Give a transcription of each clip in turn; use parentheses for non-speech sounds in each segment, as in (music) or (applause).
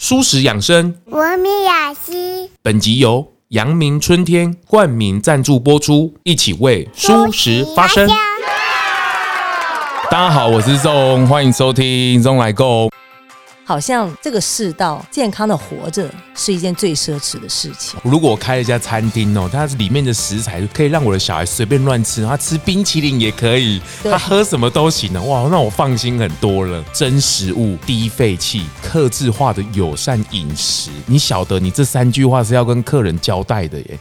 蔬食养生，文明雅集。本集由阳明春天冠名赞助播出，一起为舒食发声。大家好，我是钟，欢迎收听钟来共。好像这个世道，健康的活着是一件最奢侈的事情。如果我开了一家餐厅哦，它里面的食材可以让我的小孩随便乱吃，他吃冰淇淋也可以，他喝什么都行的，哇，那我放心很多了。真食物、低废气、克制化的友善饮食，你晓得，你这三句话是要跟客人交代的耶。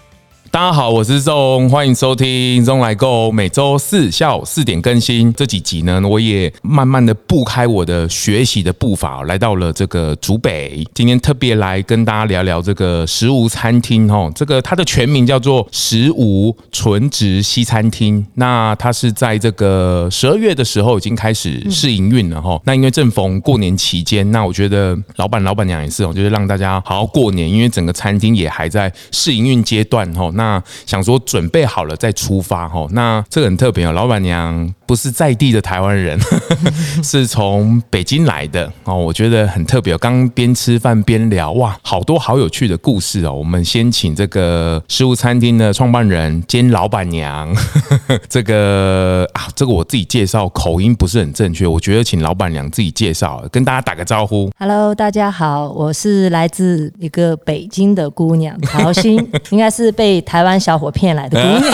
大家好，我是钟，欢迎收听钟来购。每周四下午四点更新。这几集呢，我也慢慢的步开我的学习的步伐，来到了这个竹北。今天特别来跟大家聊聊这个食无餐厅哦。这个它的全名叫做食无纯植西餐厅。那它是在这个十二月的时候已经开始试营运了哈。那因为正逢过年期间，那我觉得老板老板娘也是哦，就是让大家好好过年，因为整个餐厅也还在试营运阶段哈。那那想说准备好了再出发哈，那这个很特别哦，老板娘不是在地的台湾人，(laughs) 是从北京来的哦，我觉得很特别。刚边吃饭边聊，哇，好多好有趣的故事哦。我们先请这个食物餐厅的创办人兼老板娘，(laughs) 这个啊，这个我自己介绍口音不是很正确，我觉得请老板娘自己介绍，跟大家打个招呼。Hello，大家好，我是来自一个北京的姑娘陶心，(laughs) 应该是被台湾小伙骗来的姑娘，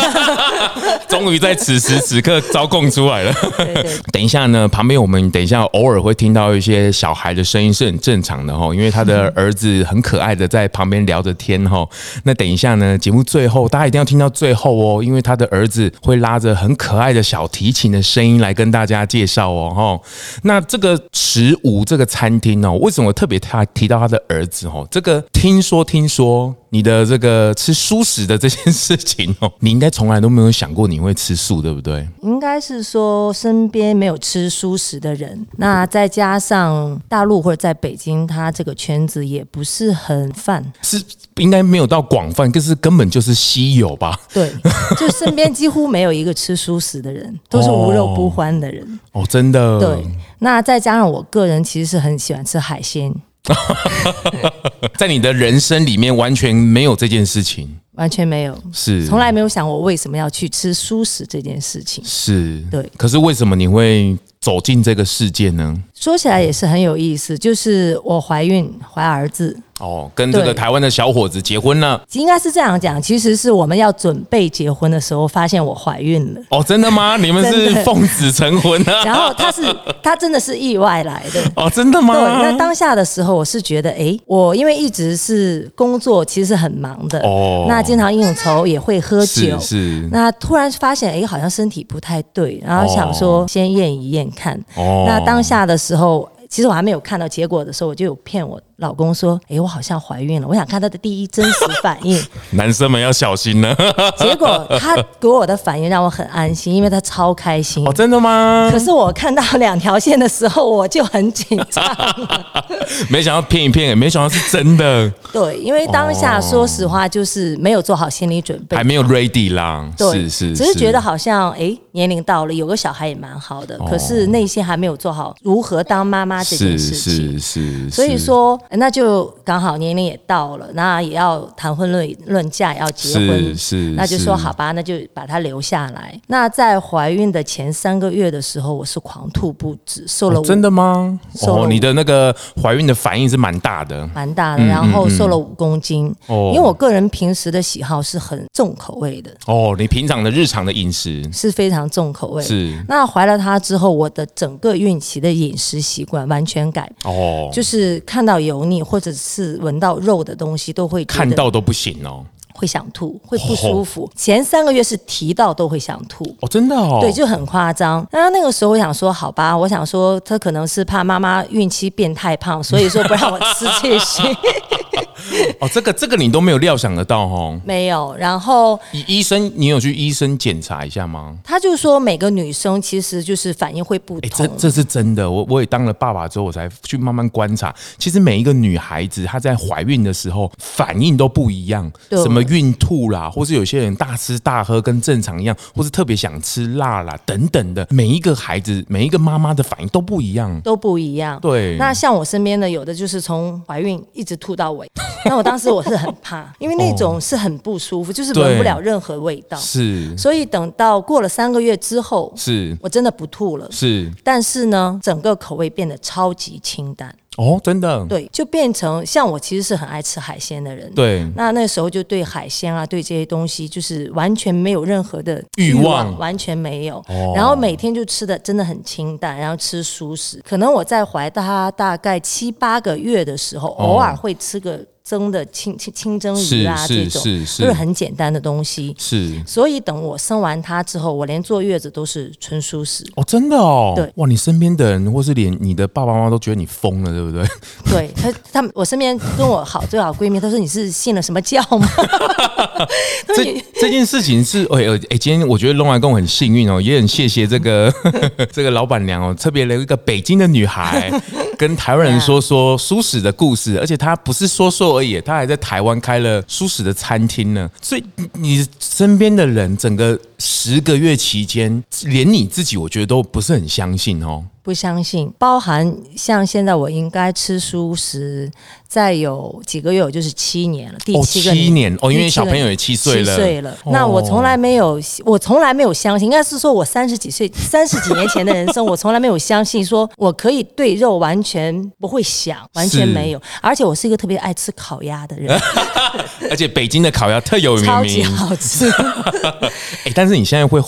终于在此时此刻招供出来了。对对对，等一下呢，旁边我们等一下偶尔会听到一些小孩的声音，是很正常的哈，因为他的儿子很可爱的在旁边聊着天哈。那等一下呢，节目最后大家一定要听到最后哦，因为他的儿子会拉着很可爱的小提琴的声音来跟大家介绍哦哈。那这个十五这个餐厅哦，为什么特别他提到他的儿子哦？这个听说听说。你的这个吃蔬食的这件事情哦，你应该从来都没有想过你会吃素，对不对？应该是说身边没有吃素食的人，那再加上大陆或者在北京，他这个圈子也不是很泛，是应该没有到广泛，可是根本就是稀有吧？对，(laughs) 就身边几乎没有一个吃素食的人，都是无肉不欢的人。哦，哦，真的。对，那再加上我个人其实是很喜欢吃海鲜。(laughs) 在你的人生里面完全没有这件事情，完全没有，是从来没有想我为什么要去吃素食这件事情，是对。可是为什么你会走进这个世界呢？说起来也是很有意思，就是我怀孕怀儿子。哦，跟这个台湾的小伙子结婚了，应该是这样讲。其实是我们要准备结婚的时候，发现我怀孕了。哦，真的吗？(laughs) 你们是奉子成婚啊？(laughs) 然后他是他真的是意外来的。(laughs) 哦，真的吗？对。那当下的时候，我是觉得，哎，我因为一直是工作，其实是很忙的。哦。那经常应酬，也会喝酒。是。是那突然发现，哎，好像身体不太对，然后想说先验一验看。哦。那当下的时候，其实我还没有看到结果的时候，我就有骗我老公说：“哎，我好像怀孕了，我想看他的第一真实反应。(laughs) ”男生们要小心呢。(laughs) 结果他给我的反应让我很安心，因为他超开心。哦，真的吗？可是我看到两条线的时候，我就很紧张。(laughs) 没想到骗一骗，也没想到是真的。对，因为当下说实话就是没有做好心理准备，还没有 ready 啦。对，是是，只是觉得好像哎，年龄到了，有个小孩也蛮好的，可是内心还没有做好如何当妈妈这件事情。是是。所以说。那就刚好年龄也到了，那也要谈婚论论嫁，要结婚，是，是那就说好吧，那就把她留下来。那在怀孕的前三个月的时候，我是狂吐不止，瘦了、哦。真的吗？哦，你的那个怀孕的反应是蛮大的，蛮大的，然后瘦了五公斤。哦、嗯，因为我个人平时的喜好是很重口味的。哦，你平常的日常的饮食是非常重口味。是。那怀了她之后，我的整个孕期的饮食习惯完全改。哦，就是看到油。腻或者是闻到肉的东西都会看到都不行哦，会想吐，会不舒服。前三个月是提到都会想吐哦，真的哦，对，就很夸张。那那个时候我想说，好吧，我想说他可能是怕妈妈孕期变太胖，所以说不让我吃这些。(laughs) 哦，这个这个你都没有料想得到哦。没有。然后医医生，你有去医生检查一下吗？他就说每个女生其实就是反应会不同。这这是真的，我我也当了爸爸之后，我才去慢慢观察。其实每一个女孩子她在怀孕的时候反应都不一样，什么孕吐啦，或是有些人大吃大喝跟正常一样，或是特别想吃辣啦等等的。每一个孩子，每一个妈妈的反应都不一样，都不一样。对。那像我身边的有的就是从怀孕一直吐到尾，(laughs) 那我当时我是很怕，因为那种是很不舒服，就是闻不了任何味道。是。所以等到过了三个月之后，是我真的不吐了。是。但是呢，整个口味变得超级清淡。哦，真的，对，就变成像我其实是很爱吃海鲜的人，对，那那时候就对海鲜啊，对这些东西就是完全没有任何的欲望，完全没有，哦，然后每天就吃的真的很清淡，然后吃熟食，可能我在怀他大概七八个月的时候，哦，偶尔会吃个。蒸的清清清蒸鱼啊，这种都是很简单的东西。是，所以等我生完他之后，我连坐月子都是纯舒适。哦，真的哦。对，哇，你身边的人或是连你的爸爸妈妈都觉得你疯了，对不对？对他，他们我身边跟我好最好闺蜜，她说你是信了什么教吗？(laughs) 这这件事情是，哎哎，今天我觉得咙来共很幸运哦，也很谢谢这个 (laughs) 这个老板娘哦，特别留一个北京的女孩。(laughs) 跟台湾人说说舒适的故事，而且她不是说说所以，他还在台湾开了舒适的餐厅呢。所以你身边的人，整个十个月期间，连你自己，我觉得都不是很相信哦。不相信，包含像现在我应该吃素食，再有几个月我就是七年了，第七个年哦，七年哦，因为小朋友也七岁了，七岁了。哦、那我从来没有，我从来没有相信，应该是说我三十几岁、三十几年前的人生，我从来没有相信说我可以对肉完全不会想，完全没有。而且我是一个特别爱吃烤鸭的人，(laughs) 而且北京的烤鸭特有名，超级好吃。(laughs) 哎，但是你现在会。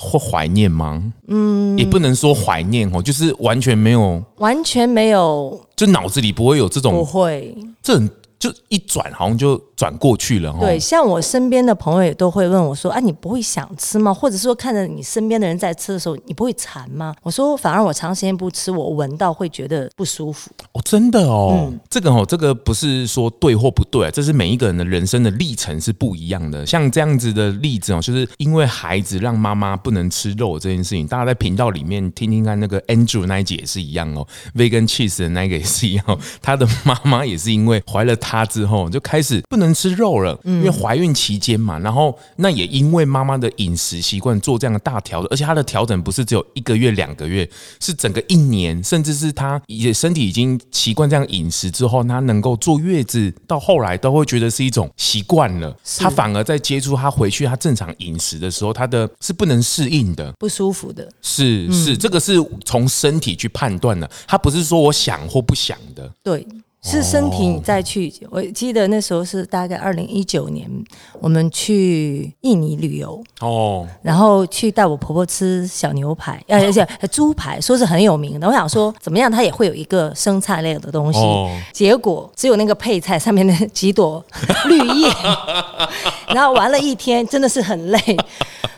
会怀念吗？嗯，也不能说怀念哦，就是完全没有，完全没有，就脑子里不会有这种，不会，这种。就一转，好像就转过去了。对，像我身边的朋友也都会问我说：“啊，你不会想吃吗？或者说看着你身边的人在吃的时候，你不会馋吗？”我说：“反而我长时间不吃，我闻到会觉得不舒服。”哦，真的哦，嗯、这个哦，这个不是说对或不对，这是每一个人的人生的历程是不一样的。像这样子的例子哦，就是因为孩子让妈妈不能吃肉这件事情，大家在频道里面听听看，那个 Andrew 那一集也是一样哦，Vegan Cheese 的那个也是一样，他的妈妈也是因为怀了他之后就。开始不能吃肉了，因为怀孕期间嘛，然后那也因为妈妈的饮食习惯做这样的大调整，而且她的调整不是只有一个月两个月，是整个一年，甚至是她也身体已经习惯这样饮食之后，她能够坐月子，到后来都会觉得是一种习惯了。她反而在接触她回去她正常饮食的时候，她的是不能适应的，不舒服的。是是，这个是从身体去判断的，她不是说我想或不想的。对。是身体你再去，我记得那时候是大概二零一九年，我们去印尼旅游。哦，然后去带我婆婆吃小牛排，而且猪排，说是很有名的。我想说怎么样，它也会有一个生菜类的东西，结果只有那个配菜上面的几朵绿叶，(laughs) 然后玩了一天，真的是很累。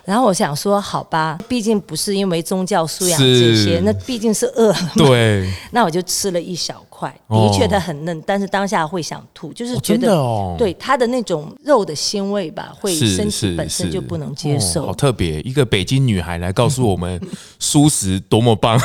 然后我想说，好吧，毕竟不是因为宗教素养这些，那毕竟是饿了。对，那我就吃了一小块，的确它很嫩，但是当下会想吐，就是觉得，对它的那种肉的鲜味吧，会身体本身就不能接受。好特别，一个北京女孩来告诉我们，蔬食多么棒。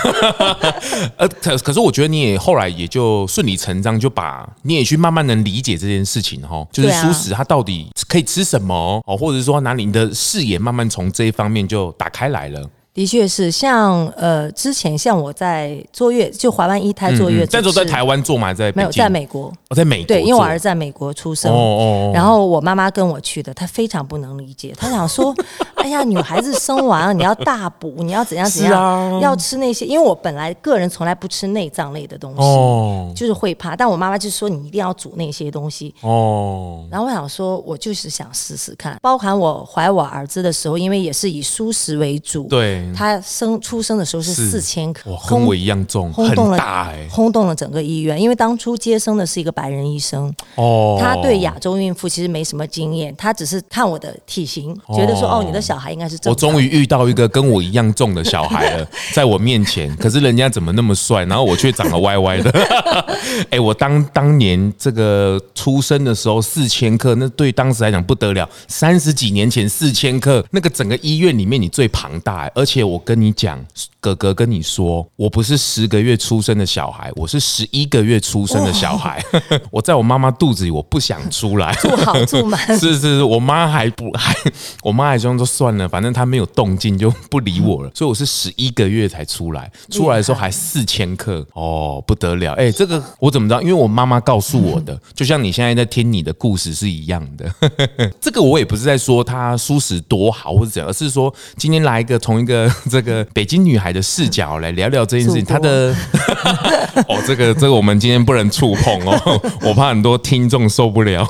(laughs) 呃，可可是我觉得你也后来也就顺理成章就把你也去慢慢能理解这件事情哈，就是蔬食它到底可以吃什么哦，或者说哪里你的视野慢慢从。这一方面就打开来了。的确是，像呃，之前像我在坐月，就怀完一胎坐月子，在、嗯、在台湾坐吗？在没有，在美国。我、哦、在美国，对，因为我儿子在美国出生，哦哦哦。然后我妈妈跟我去的，她非常不能理解，她想说，(laughs) 哎呀，女孩子生完了你要大补，你要怎样怎样，啊、要吃那些，因为我本来个人从来不吃内脏类的东西，哦、就是会怕，但我妈妈就说你一定要煮那些东西，哦，然后我想说，我就是想试试看，包含我怀我儿子的时候，因为也是以蔬食为主，对。他生出生的时候是四千克，哇，跟我一样重，轰动了，轰动了整个医院。因为当初接生的是一个白人医生，哦，他对亚洲孕妇其实没什么经验，他只是看我的体型，觉得说哦，你的小小孩应该是正。我终于遇到一个跟我一样重的小孩了，(laughs) 在我面前，可是人家怎么那么帅，然后我却长得歪歪的。(laughs) 哎、欸，我当当年这个出生的时候四千克，那对当时来讲不得了。三十几年前四千克，那个整个医院里面你最庞大。而且我跟你讲，哥哥跟你说，我不是十个月出生的小孩，我是十一个月出生的小孩。(laughs) 我在我妈妈肚子里，我不想出来。住好住满。(laughs) 是是是，我妈还不 (laughs) 还，我妈还说都算了，反正她没有动静就不理我了。所以我是十一个月才出来，出来的时候还四千克哦，不得了！哎，这个我怎么知道？因为我妈妈告诉我的，就像你现在在听你的故事是一样的。这个我也不是在说她舒适多好或者怎样，而是说今天来一个从一个 (laughs) 这个北京女孩的视角来聊聊这件事情。她的 (laughs) 哦，这个这个我们今天不能触碰哦，(laughs) 我怕很多听众受不了。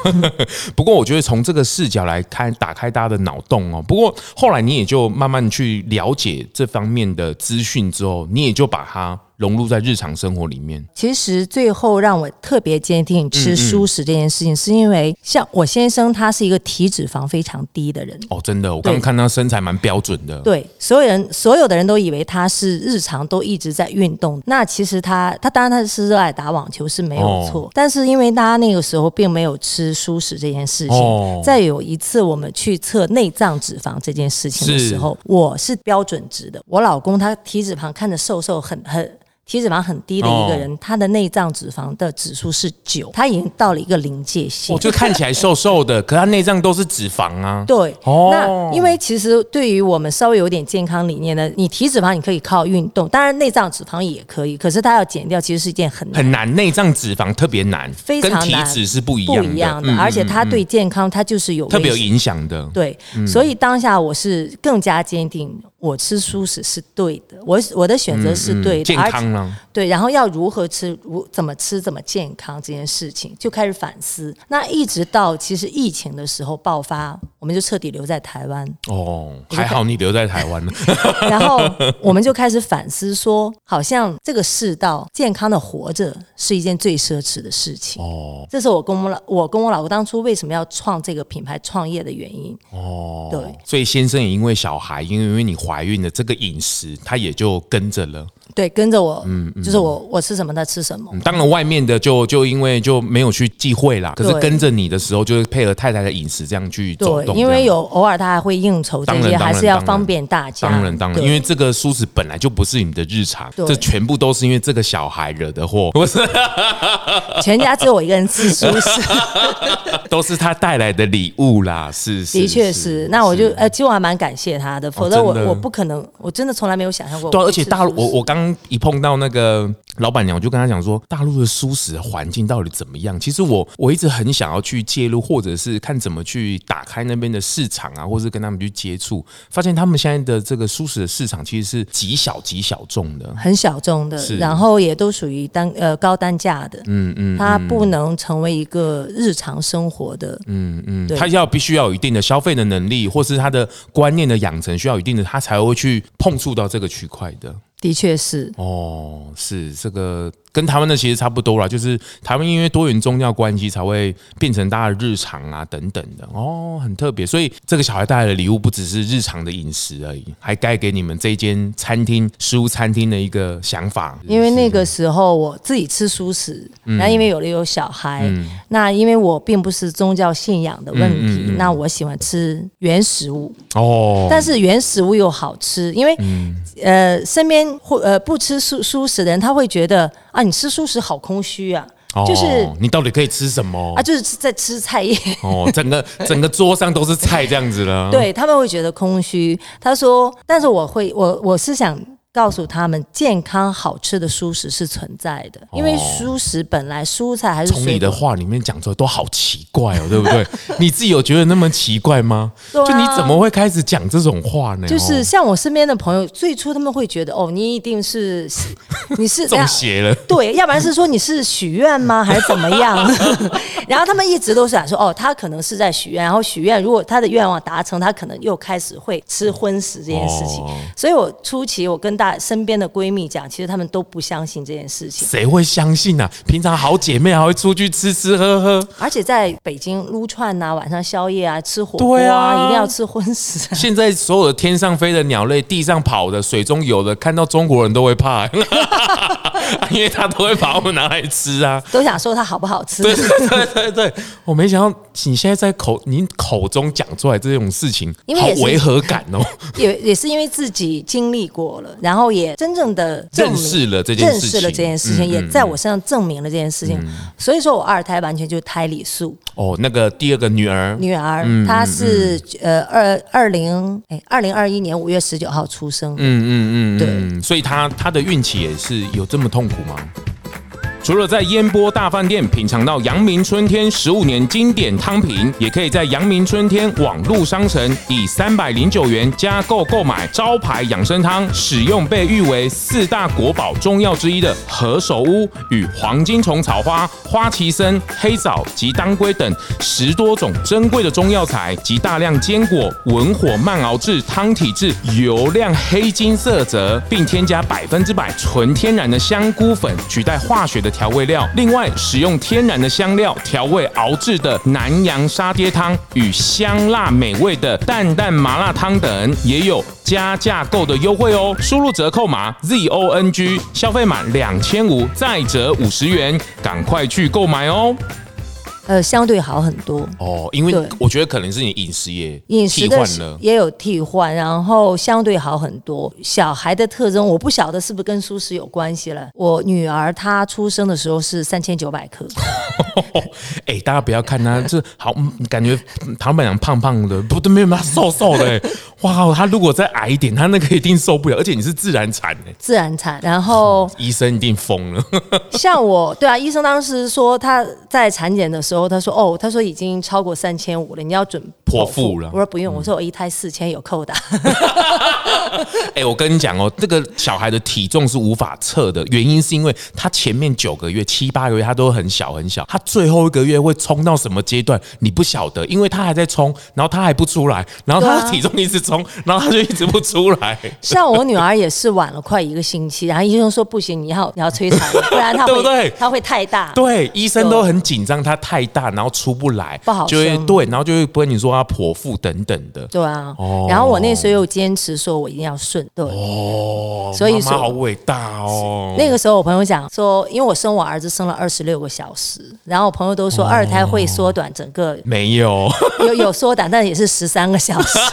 不过我觉得从这个视角来看，打开大家的脑洞哦。不过后来你也就慢慢去了解这方面的资讯之后，你也就把它。融入在日常生活里面。其实最后让我特别坚定吃蔬食这件事情，是因为像我先生，他是一个体脂肪非常低的人。哦，真的，我刚刚看他身材蛮标准的。对，所有人所有的人都以为他是日常都一直在运动。那其实他他当然他是热爱打网球是没有错，哦、但是因为他那个时候并没有吃蔬食这件事情。哦、再有一次我们去测内脏脂肪这件事情的时候，是我是标准值的。我老公他体脂肪看着瘦瘦很很。体脂肪很低的一个人，他的内脏脂肪的指数是九，他已经到了一个临界线。我就看起来瘦瘦的，(laughs) 可他内脏都是脂肪啊。对，那因为其实对于我们稍微有点健康理念的，你体脂肪你可以靠运动，当然内脏脂肪也可以，可是它要减掉，其实是一件很难很难。内脏脂肪特别难，非常难，跟体脂是不一样的，不一样的，而且它对健康它就是有特别有影响的。对，所以当下我是更加坚定。我吃素食是对的，我我的选择是对的，健康呢？对，然后要如何吃，如怎么吃怎么健康这件事情就开始反思。那一直到其实疫情的时候爆发，我们就彻底留在台湾。哦，还好你留在台湾了。然后我们就开始反思说，好像这个世道健康的活着是一件最奢侈的事情。哦，这是我跟我老我跟我老公当初为什么要创这个品牌创业的原因。哦，对，所以先生也因为小孩，因为因为你。怀孕的这个饮食，他也就跟着了。对，跟着我，嗯，就是我，我吃什么他吃什么。当然，外面的就就因为就没有去忌讳啦。可是跟着你的时候，就是配合太太的饮食这样去走动。对，因为有偶尔他还会应酬这些，还是要方便大家。当然，当然，因为这个蔬食本来就不是你的日常，这全部都是因为这个小孩惹的祸。不是，全家只有我一个人吃 (laughs) 都是他带来的礼物啦。是，的确是。那我就呃，其实我还蛮感谢他的，否则我我不可能，我真的从来没有想象过。对，而且大陆，我我刚。一碰到那个老板娘，我就跟她讲说，大陆的蔬食环境到底怎么样？其实我我一直很想要去介入，或者是看怎么去打开那边的市场啊，或者是跟他们去接触，发现他们现在的这个舒适的市场其实是极小极小众的，很小众的，然后也都属于单呃高单价的，嗯嗯，它不能成为一个日常生活的，嗯嗯，对。它要必须要有一定的消费的能力，或是他的观念的养成需要一定的，他才会去碰触到这个区块的。的确是哦，是这个。跟台湾的其实差不多啦，就是台湾因为多元宗教关系才会变成大家的日常啊等等的哦，很特别。所以这个小孩带来的礼物不只是日常的饮食而已，还带给你们这间餐厅食物餐厅的一个想法。因为那个时候我自己吃素食，那、嗯、因为有了有小孩，嗯、那因为我并不是宗教信仰的问题，那我喜欢吃原食物哦，但是原食物又好吃，因为、嗯、呃身边或呃不吃素素食的人，他会觉得啊。你吃素食好空虚啊！就是你到底可以吃什么啊？就是在吃菜叶 (laughs) 哦，整个整个桌上都是菜这样子了。对，他们会觉得空虚。他说：“但是我会，我我是想。”告诉他们，健康好吃的蔬食是存在的，因为蔬食本来蔬菜还是从你的话里面讲出来都好奇怪哦，对不对？(laughs) 你自己有觉得那么奇怪吗？就你怎么会开始讲这种话呢？就是像我身边的朋友，最初他们会觉得哦，你一定是 (laughs) 你是中邪了，对，要不然是说你是许愿吗，还是怎么样？(laughs) 然后他们一直都是想说哦，他可能是在许愿，然后许愿如果他的愿望达成，他可能又开始会吃荤食这件事情。所以我初期我跟大大身边的闺蜜讲，其实他们都不相信这件事情。谁会相信啊？平常好姐妹还会出去吃吃喝喝，而且在北京撸串啊，晚上宵夜啊，吃火锅啊，啊一定要吃荤食。现在所有的天上飞的鸟类、地上跑的、水中游的，看到中国人都会怕，(laughs) 因为他都会把我们拿来吃啊，都想说它好不好吃。对对对对对，我没想到你现在在口你口中讲出来这种事情，因为好违和感哦。(laughs) 也也是因为自己经历过了，然后也真正的认识了这件事情，认识了这件事情，嗯嗯、也在我身上证明了这件事情。嗯、所以说我二胎完全就是胎里素。哦，那个第二个女儿，女儿，嗯、她是呃二二零哎二零二一年五月十九号出生。嗯嗯嗯，对，所以她她的孕期也是有这么痛苦吗？除了在烟波大饭店品尝到阳明春天十五年经典汤品，也可以在阳明春天网路商城以三百零九元加购购买招牌养生汤，使用被誉为四大国宝中药之一的何首乌与黄金虫草花、花旗参、黑枣及当归等十多种珍贵的中药材及大量坚果，文火慢熬制汤体质油亮黑金色泽，并添加百分之百纯天然的香菇粉，取代化学的。调味料，另外使用天然的香料调味熬制的南洋沙爹汤与香辣美味的淡淡麻辣汤等，也有加价购的优惠哦。输入折扣码 Z O N G，消费满两千五再折五十元，赶快去购买哦。呃，相对好很多哦，因为我觉得可能是你饮食也饮食换了，也有替换，然后相对好很多。小孩的特征我不晓得是不是跟蔬食有关系了。我女儿她出生的时候是三千九百克，(laughs) 哎、欸，大家不要看她这好，感觉唐本良胖胖的，不对没有瘦瘦的。哇，她如果再矮一点，她那个一定受不了。而且你是自然产的，自然产，然后 (laughs) 医生一定疯了。(laughs) 像我，对啊，医生当时说她在产检的时候。他说：“哦，他说已经超过三千五了，你要准剖腹了。”我说：“不用，我说我一胎四千有扣的。(laughs) ”哎，我跟你讲哦，这个小孩的体重是无法测的，原因是因为他前面九个月、七八个月他都很小很小，他最后一个月会冲到什么阶段你不晓得，因为他还在冲，然后他还不出来，然后他的体重一直冲，然后他就一直不出来。(laughs) 像我女儿也是晚了快一个星期，然后医生说不行，你要你要催产，不然他会 (laughs) 对不对？他会太大。对，医生都很紧张，他太。大，然后出不来，不好就会对，然后就会不跟你说他剖腹等等的。对啊，哦、然后我那时候又坚持说我一定要顺，对哦，所以说妈妈好伟大哦。那个时候我朋友讲说，因为我生我儿子生了二十六个小时，然后我朋友都说二胎会缩短整个，哦、没有，(laughs) 有有缩短，但也是十三个小时。(laughs)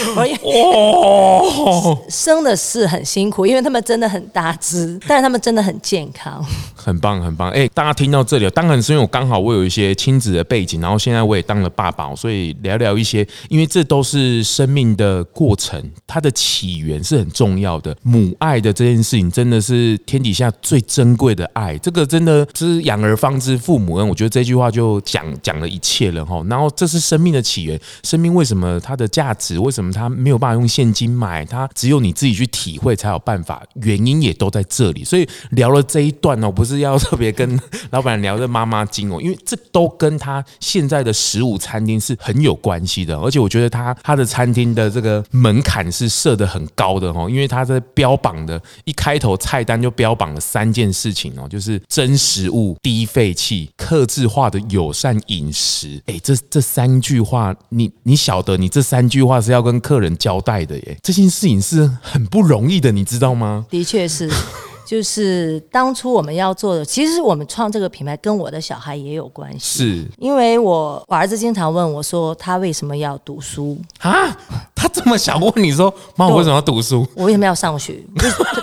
(laughs) 哦，生的是很辛苦，因为他们真的很大只，但是他们真的很健康，很棒很棒。哎，大家听到这里，当然是因为我刚好我有一些亲子的背景，然后现在我也当了爸爸，所以聊聊一些，因为这都是生命的过程，它的起源是很重要的。母爱的这件事情，真的是天底下最珍贵的爱，这个真的是养儿方知父母恩。我觉得这句话就讲讲了一切了哈。然后这是生命的起源，生命为什么它的价值，为什么？他没有办法用现金买，他只有你自己去体会才有办法。原因也都在这里，所以聊了这一段哦，不是要特别跟老板聊的妈妈经哦，因为这都跟他现在的十五餐厅是很有关系的。而且我觉得他他的餐厅的这个门槛是设的很高的哦，因为他在标榜的一开头菜单就标榜了三件事情哦，就是真食物、低废气、客制化的友善饮食。哎，这这三句话，你你晓得，你这三句话是要跟客人交代的耶，这件事情是很不容易的，你知道吗？的确是。(laughs) 就是当初我们要做的，其实我们创这个品牌跟我的小孩也有关系。是，因为我我儿子经常问我说，他为什么要读书啊？他这么想问你说，妈，我为什么要读书？我为什么要上学？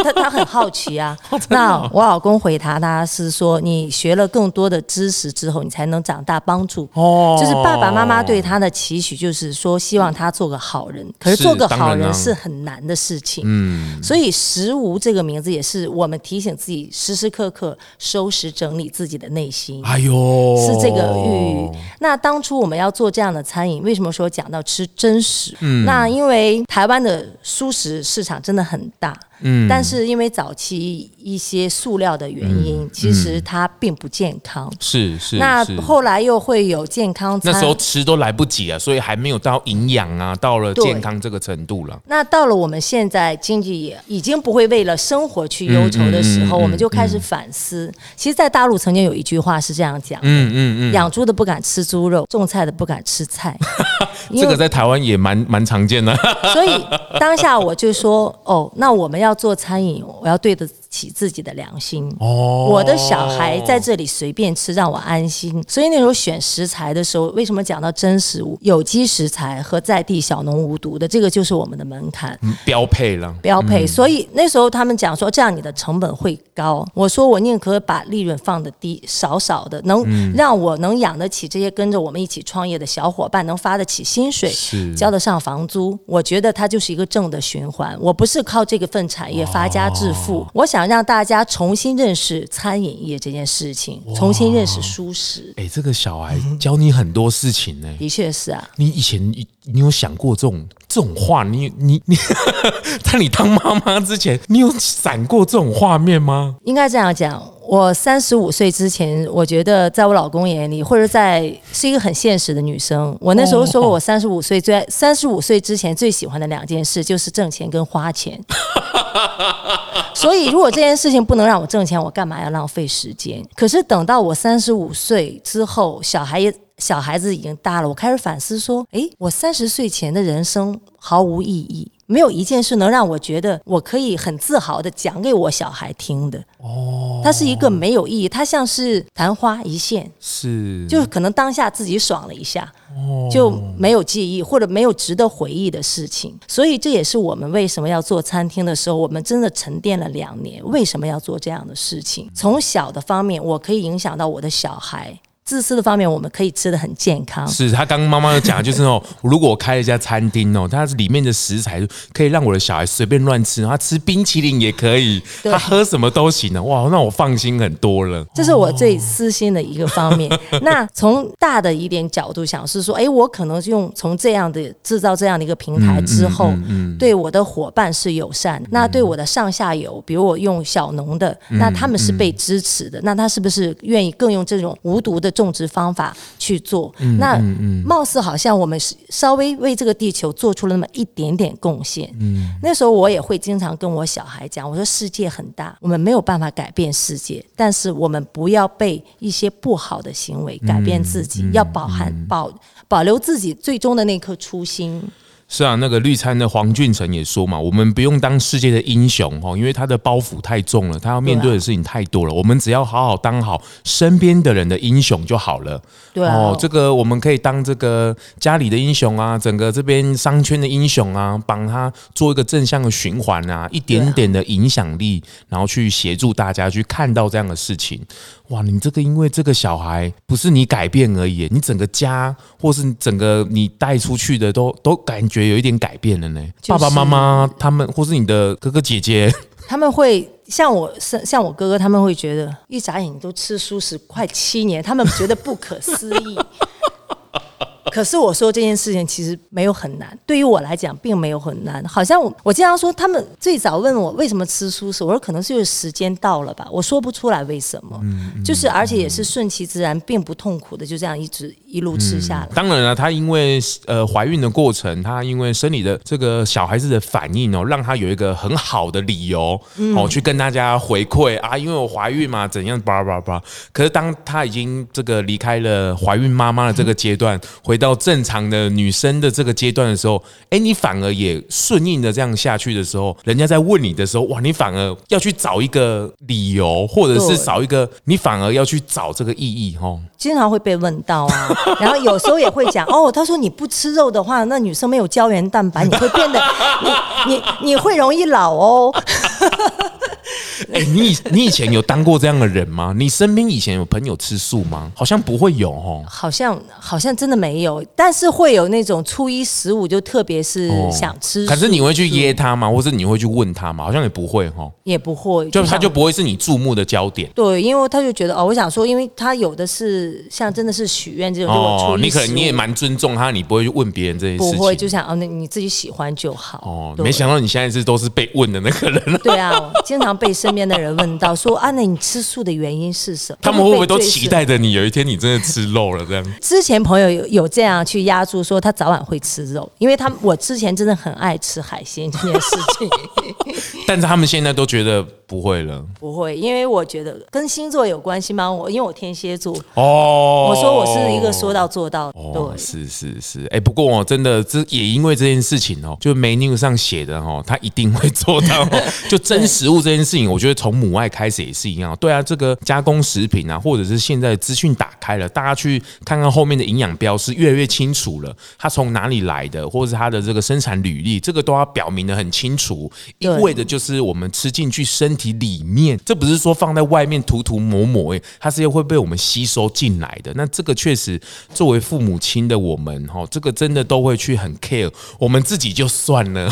他他很好奇啊。(laughs) 那我老公回答他是说，你学了更多的知识之后，你才能长大帮助。哦，就是爸爸妈妈对他的期许，就是说希望他做个好人。可是做个好人是很难的事情。嗯，所以食无这个名字也是我们。提醒自己时时刻刻收拾整理自己的内心。哎呦，是这个寓意。那当初我们要做这样的餐饮，为什么说讲到吃真实？嗯，那因为台湾的熟食市场真的很大。嗯，但是因为早期一些塑料的原因，嗯、其实它并不健康。是是。那后来又会有健康餐，那时候吃都来不及啊，所以还没有到营养啊，到了健康这个程度了。那到了我们现在经济也已经不会为了生活去忧愁的时候，我们就开始反思。其实，在大陆曾经有一句话是这样讲的：嗯嗯嗯，养猪的不敢吃猪肉，种菜的不敢吃菜。(laughs) 这个在台湾也蛮蛮常见的。(laughs) 所以当下我就说：哦，那我们要要做餐饮，我要对的起自己的良心。哦，我的小孩在这里随便吃，让我安心。所以那时候选食材的时候，为什么讲到真食物、有机食材和在地小农无毒的，这个就是我们的门槛，标配了，标配。所以那时候他们讲说，这样你的成本会高。我说我宁可把利润放得低，少少的，能让我能养得起这些跟着我们一起创业的小伙伴，能发得起薪水，交得上房租。我觉得它就是一个正的循环。我不是靠这个份产业发家致富，我想让大家重新认识餐饮业这件事情，重新认识舒适。哎，这个小孩教你很多事情呢。的确是啊。你以前你你有想过这种这种话？你你你，(laughs) 在你当妈妈之前，你有闪过这种画面吗？应该这样讲，我三十五岁之前，我觉得在我老公眼里，或者在是一个很现实的女生。我那时候说过，我三十五岁最三十五岁之前最喜欢的两件事就是挣钱跟花钱。(laughs) 所以，如果这件事情不能让我挣钱，我干嘛要浪费时间？可是等到我三十五岁之后，小孩也。小孩子已经大了，我开始反思说：诶，我三十岁前的人生毫无意义，没有一件事能让我觉得我可以很自豪的讲给我小孩听的。哦，它是一个没有意义，它像是昙花一现，是，就是可能当下自己爽了一下，哦，就没有记忆或者没有值得回忆的事情。所以这也是我们为什么要做餐厅的时候，我们真的沉淀了两年，为什么要做这样的事情？从小的方面，我可以影响到我的小孩。自私的方面，我们可以吃的很健康。是他刚刚妈妈讲，就是哦，(laughs) 如果我开了一家餐厅哦，它里面的食材可以让我的小孩随便乱吃，他吃冰淇淋也可以，他喝什么都行的。哇，那我放心很多了。这是我最私心的一个方面。(laughs) 那从大的一点角度想，是说，哎，我可能用从这样的制造这样的一个平台之后，对我的伙伴是友善，那对我的上下游，比如我用小农的，那他们是被支持的，那他是不是愿意更用这种无毒的？种植方法去做，那貌似好像我们稍微为这个地球做出了那么一点点贡献。嗯，那时候我也会经常跟我小孩讲，我说世界很大，我们没有办法改变世界，但是我们不要被一些不好的行为改变自己，要保含保保留自己最终的那颗初心。是啊，那个绿餐的黄俊成也说嘛，我们不用当世界的英雄哦，因为他的包袱太重了，他要面对的事情太多了。我们只要好好当好身边的人的英雄就好了。对哦，这个我们可以当这个家里的英雄啊，整个这边商圈的英雄啊，帮他做一个正向的循环啊，一点点的影响力，然后去协助大家去看到这样的事情。哇，你这个因为这个小孩不是你改变而已，你整个家或是整个你带出去的都都感觉有一点改变了呢。爸爸妈妈他们或是你的哥哥姐姐，(laughs) 他们会像我像我哥哥，他们会觉得一眨眼都吃素食快七年，他们觉得不可思议。(laughs) 可是我说这件事情其实没有很难，对于我来讲并没有很难。好像我我经常说，他们最早问我为什么吃素食，我说可能是因为时间到了吧，我说不出来为什么。嗯，就是而且也是顺其自然，并不痛苦的，就这样一直一路吃下来。嗯，当然了，她因为呃怀孕的过程，她因为生理的这个小孩子的反应哦，让她有一个很好的理由哦去跟大家回馈啊，因为我怀孕嘛，怎样叭叭叭。可是当她已经这个离开了怀孕妈妈的这个阶段，(laughs) 回到。到正常的女生的这个阶段的时候，哎，你反而也顺应的这样下去的时候，人家在问你的时候，哇，你反而要去找一个理由，或者是找一个，你反而要去找这个意义，哦。经常会被问到啊，然后有时候也会讲，(laughs) 哦，他说你不吃肉的话，那女生没有胶原蛋白，你会变得，你你你会容易老哦。(laughs) 哎、欸，你你以前有当过这样的人吗？你身边以前有朋友吃素吗？好像不会有哦。好像好像真的没有，但是会有那种初一十五就特别是想吃素。可是你会去噎他吗？或者你会去问他吗？好像也不会哈。也不会，就他就不会是你注目的焦点。对，因为他就觉得哦，我想说，因为他有的是像真的是许愿这种，哦，你可能你也蛮尊重他，你不会去问别人这些事情。不会，就想哦，那你自己喜欢就好。哦，没想到你现在是都是被问的那个人。对啊，经常被身边的人问到说 (laughs) 啊，那你吃素的原因是什么？(laughs) 他们会不会都期待着你有一天你真的吃肉了这样？(laughs) 之前朋友有有这样去压住说他早晚会吃肉，因为他我之前真的很爱吃海鲜这件事情。但是他们现在都觉得不会了，不会，因为我觉得跟星座有关系吗？我因为我天蝎座。哦，我说我是一个说到做到，对，哦、是是是，哎、欸，不过哦，真的这也因为这件事情哦，就 menu 上写的哦，他一定会做到，(laughs) 就真食物这件事情，我觉得从母爱开始也是一样，对啊，这个加工食品啊，或者是现在资讯打开了，大家去看看后面的营养标识越来越清楚了，它从哪里来的，或者是它的这个生产履历，这个都要表明的很清楚，意味着就是我们吃进去身体里面，这不是说放在外面涂涂抹抹，哎，它是要会被我们吸收进来的。那这个确实，作为父母亲的我们，哈，这个真的都会去很 care。我们自己就算了，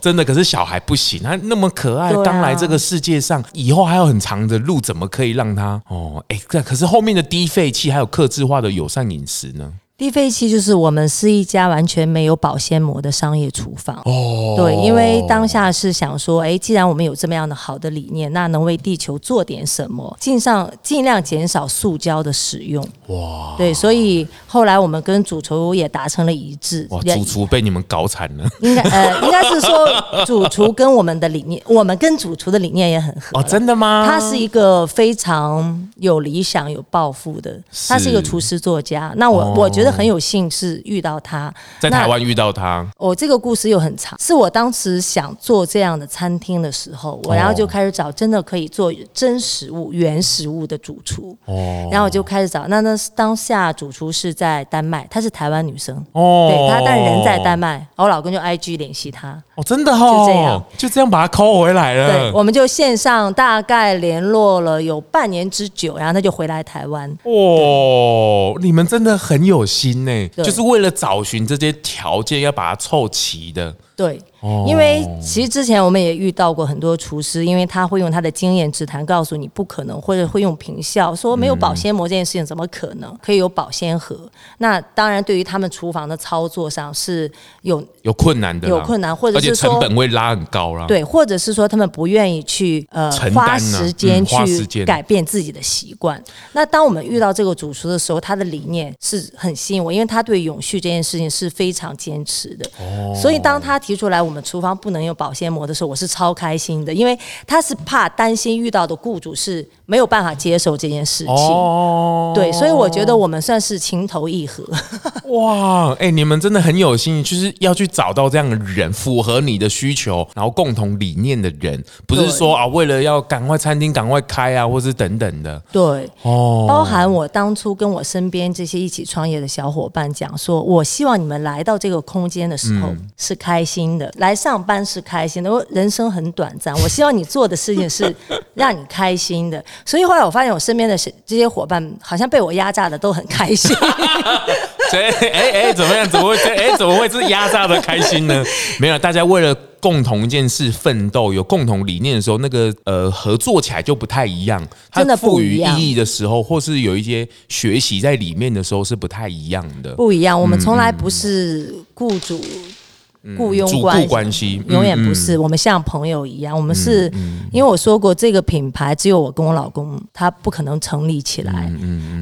真的，可是小孩不行，他那么可爱，刚来这个世界上，以后还有很长的路，怎么可以让他哦？哎，可是后面的低废气还有克制化的友善饮食呢？低废弃就是我们是一家完全没有保鲜膜的商业厨房。哦，对，因为当下是想说，哎，既然我们有这么样的好的理念，那能为地球做点什么，尽上尽量减少塑胶的使用。哇，对，所以后来我们跟主厨也达成了一致。哇，主厨被你们搞惨了。应该呃，应该是说主厨跟我们的理念，(laughs) 我们跟主厨的理念也很合。哦，真的吗？他是一个非常有理想、有抱负的，他是一个厨师作家。那我我觉得。很有幸是遇到他，在台湾遇到他。哦，这个故事又很长。是我当时想做这样的餐厅的时候，我然后就开始找真的可以做真食物、原食物的主厨。哦，然后我就开始找。那那当下主厨是在丹麦，她是台湾女生。哦，对，她但人在丹麦，我老公就 IG 联系她。哦，真的哦，就这样，就这样把她 call 回来了。对，我们就线上大概联络了有半年之久，然后他就回来台湾。哦，你们真的很有心呢，就是为了找寻这些条件，要把它凑齐的。对。因为其实之前我们也遇到过很多厨师，因为他会用他的经验之谈告诉你不可能，或者会用平效说没有保鲜膜这件事情怎么可能可以有保鲜盒？那当然对于他们厨房的操作上是有有困难的，有困难，或者是说成本会拉很高了。对，或者是说他们不愿意去呃花时间去改变自己的习惯。那当我们遇到这个主厨的时候，他的理念是很吸引我，因为他对永续这件事情是非常坚持的。哦，所以当他提出来。我们厨房不能用保鲜膜的时候，我是超开心的，因为他是怕担心遇到的雇主是没有办法接受这件事情。哦，对，所以我觉得我们算是情投意合。(laughs) 哇，哎，你们真的很有心，就是要去找到这样的人，符合你的需求，然后共同理念的人，不是说啊，为了要赶快餐厅赶快开啊，或是等等的。对，哦，包含我当初跟我身边这些一起创业的小伙伴讲说，我希望你们来到这个空间的时候是开心的。来上班是开心的，我人生很短暂。我希望你做的事情是让你开心的。所以后来我发现，我身边的这些伙伴好像被我压榨的都很开心。(laughs) 所以，哎哎，怎么样？怎么会？(laughs) 哎，怎么会是压榨的开心呢？没有，大家为了共同一件事奋斗，有共同理念的时候，那个呃合作起来就不太一样。真的赋予意义的时候，或是有一些学习在里面的时候，是不太一样？的。不一样，我们从来不是雇主。雇佣关系，关系永远不是，我们像朋友一样。我们是因为我说过，这个品牌只有我跟我老公，他不可能成立起来。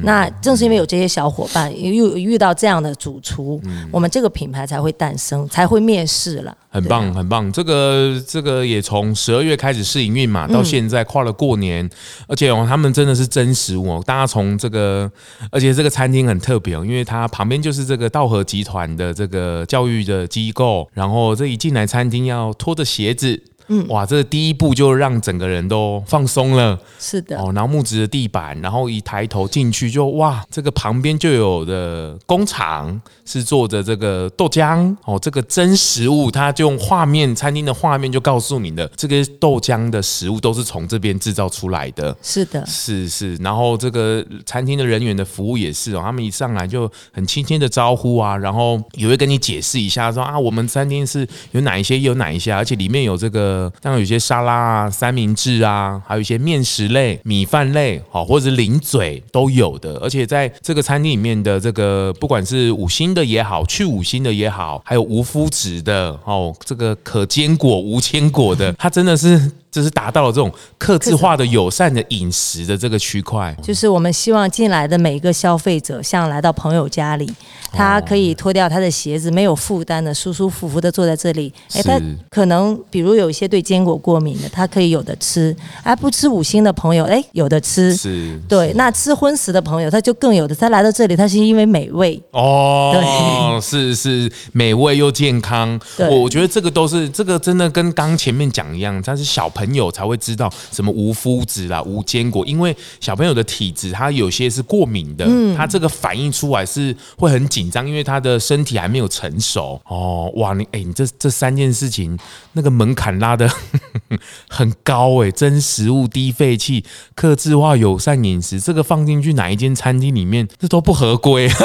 那正是因为有这些小伙伴，又遇到这样的主厨，我们这个品牌才会诞生，才会面世了。很棒，很棒。这个这个也从十二月开始试营运嘛，到现在跨了过年，而且哦，他们真的是真食物哦。大家从这个，而且这个餐厅很特别哦，因为它旁边就是这个道和集团的这个教育的机构。然后这一进来餐厅要脱着鞋子嗯，哇，这第一步就让整个人都放松了。是的，哦，然后木质的地板，然后一抬头进去就哇，这个旁边就有的工厂是做着这个豆浆。哦，这个真实物，它就用画面，餐厅的画面就告诉你的，这个豆浆的食物都是从这边制造出来的。是的，是是，然后这个餐厅的人员的服务也是哦，他们一上来就很亲切的招呼啊，然后也会跟你解释一下说啊，我们餐厅是有哪一些有哪一些，而且里面有这个，像有些沙拉啊、三明治啊，还有一些面食类、米饭类，好，或者是零嘴都有的。而且在这个餐厅里面的这个，不管是五星的也好，去五星的也好，还有无麸质的哦，这个可坚果、无坚果的，它真的是。就是达到了这种克制化的友善的饮食的这个区块，就是我们希望进来的每一个消费者，像来到朋友家里，他可以脱掉他的鞋子，没有负担的，舒舒服服的坐在这里。哎，他可能比如有一些对坚果过敏的，他可以有的吃；哎，不吃五星的朋友，哎，有的吃。是，对。那吃荤食的朋友，他就更有的。他来到这里，他是因为美味哦，对，是是美味又健康。我我觉得这个都是这个真的跟刚前面讲一样，他是小朋友。朋友才会知道什么无麸质啦、无坚果，因为小朋友的体质，他有些是过敏的，嗯，他这个反应出来是会很紧张，因为他的身体还没有成熟。哦，哇，你哎，你这这三件事情，那个门槛拉的 (laughs) 很高哎，真食物、低废气、克制化、友善饮食，这个放进去哪一间餐厅里面，这都不合规。(laughs)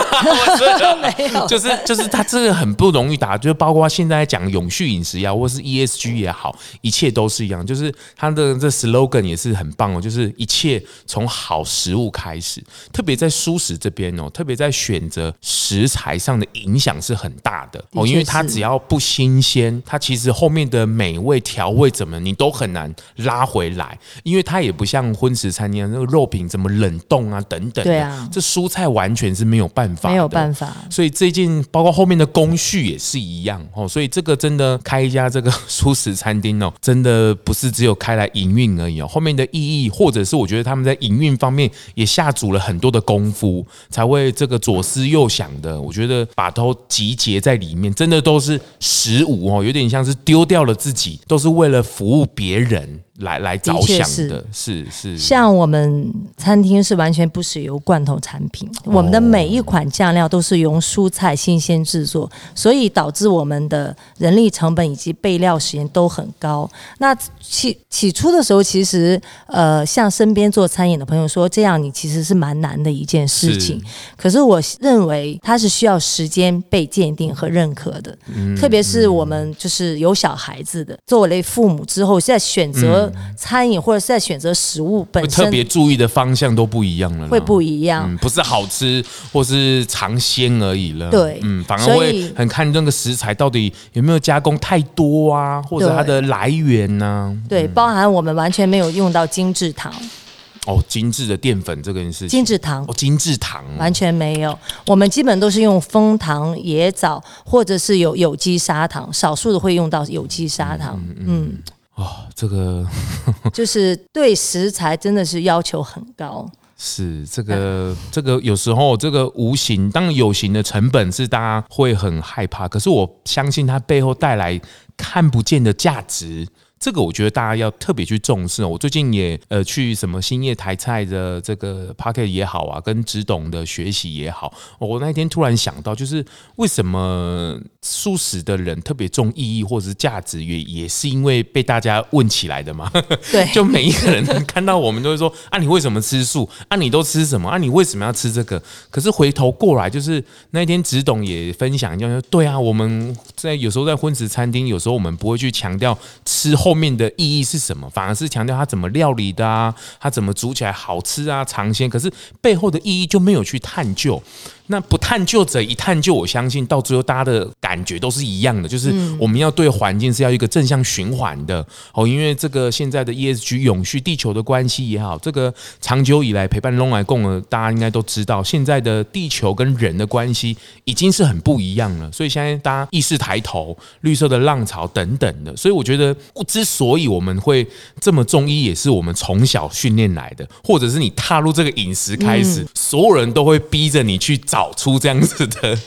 没有，就是就是他这个很不容易打，就包括现在讲永续饮食呀，或是 ESG 也好，一切都是一样，就是。他的这 slogan 也是很棒哦，就是一切从好食物开始，特别在素食这边哦，特别在选择食材上的影响是很大的哦，因为它只要不新鲜，它其实后面的美味调味怎么你都很难拉回来，因为它也不像荤食餐厅那个肉品怎么冷冻啊等等，对啊，这蔬菜完全是没有办法，没有办法，所以最近包括后面的工序也是一样哦，所以这个真的开一家这个 (laughs) 素食餐厅哦，真的不是只。有开来营运而已哦，后面的意义，或者是我觉得他们在营运方面也下足了很多的功夫，才会这个左思右想的。我觉得把都集结在里面，真的都是十五哦，有点像是丢掉了自己，都是为了服务别人。来来着想的是是，像我们餐厅是完全不使用罐头产品，我们的每一款酱料都是用蔬菜新鲜制作，所以导致我们的人力成本以及备料时间都很高。那起起初的时候，其实呃，像身边做餐饮的朋友说，这样你其实是蛮难的一件事情。可是我认为它是需要时间被鉴定和认可的，特别是我们就是有小孩子的，作为父母之后，现在选择。餐饮或者是在选择食物本身，特别注意的方向都不一样了，会不一样，嗯，不是好吃或是尝鲜而已了，对，嗯，反而会很看那个食材到底有没有加工太多啊，或者它的来源呢？对，包含我们完全没有用到精制糖，哦，精致的淀粉这个是。精制糖，哦，精制糖。完全没有，我们基本都是用枫糖、椰枣或者是有有机砂糖，少数的会用到有机砂糖，嗯。嗯。嗯哦，这个 (laughs) 就是对食材真的是要求很高。是这个，这个有时候这个无形，当然有形的成本是大家会很害怕，可是我相信它背后带来看不见的价值。这个我觉得大家要特别去重视。我最近也呃去什么兴业台菜的这个 Podcast 也好啊，跟执董的学习也好，我那天突然想到，就是为什么素食的人特别重意义或者是价值，也也是因为被大家问起来的嘛。对，(laughs) 就每一个人看到我们都会说啊，你为什么吃素？啊，你都吃什么？啊，你为什么要吃这个？可是回头过来，就是那天执董也分享一下，说对啊，我们在有时候在荤食餐厅，有时候我们不会去强调吃后。后面的意义是什么？反而是强调它怎么料理的啊，它怎么煮起来好吃啊，尝鲜。可是背后的意义就没有去探究。那不探究者一探究，我相信到最后大家的感觉都是一样的，就是我们要对环境是要一个正向循环的哦。因为这个现在的 ESG 永续地球的关系也好，这个长久以来陪伴龙来共的，大家应该都知道，现在的地球跟人的关系已经是很不一样了。所以现在大家意识抬头，绿色的浪潮等等的。所以我觉得，之所以我们会这么中医，也是我们从小训练来的，或者是你踏入这个饮食开始，所有人都会逼着你去。找出这样子的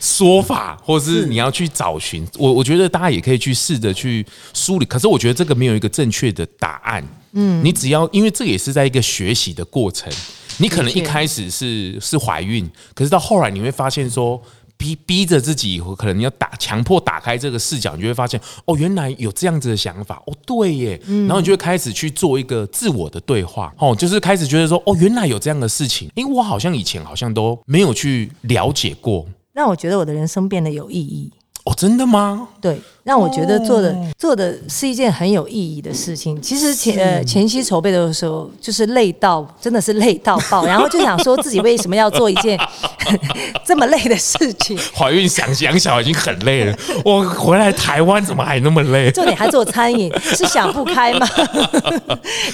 说法，或是你要去找寻。我我觉得大家也可以去试着去梳理。可是我觉得这个没有一个正确的答案。嗯，你只要因为这也是在一个学习的过程。你可能一开始是是怀孕，可是到后来你会发现说。逼逼着自己，可能你要打强迫打开这个视角，你就会发现哦，原来有这样子的想法。哦，对耶，然后你就会开始去做一个自我的对话。哦，就是开始觉得说哦，原来有这样的事情，因为我好像以前好像都没有去了解过，让我觉得我的人生变得有意义。哦，真的吗？对，让我觉得做的做的是一件很有意义的事情。其实前呃前期筹备的时候，就是累到真的是累到爆，(laughs) 然后就想说自己为什么要做一件 (laughs) 这么累的事情？怀孕想养小孩已经很累了，(laughs) 我回来台湾怎么还那么累？重点还做餐饮，是想不开吗？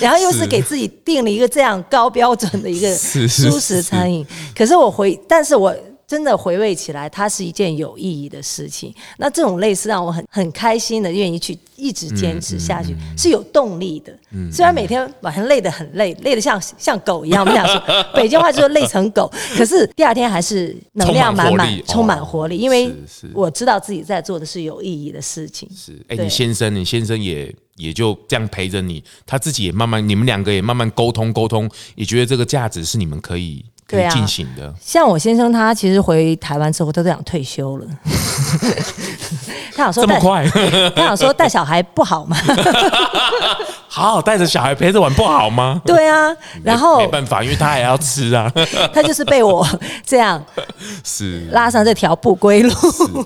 然后又是给自己定了一个这样高标准的一个蔬食餐饮，可是我回，但是我。真的回味起来，它是一件有意义的事情。那这种类似让我很很开心的，愿意去一直坚持下去，嗯嗯嗯、是有动力的。虽然每天晚上累得很累，累得像像狗一样，我们讲说 (laughs) 北京话就是累成狗，(laughs) 可是第二天还是能量满满，充满活力，哦、因为我知道自己在做的是有意义的事情。是，哎，你先生，你先生也也就这样陪着你，他自己也慢慢，你们两个也慢慢沟通沟通，也觉得这个价值是你们可以。可以进行的，像我先生，他其实回台湾之后，他都想退休了。(laughs) 他想说这么快，(laughs) 他想说带小孩不好吗？(laughs) 好好带着小孩陪着玩不好吗？对啊，然后没办法，因为他还要吃啊。(laughs) 他就是被我这样是拉上这条不归路。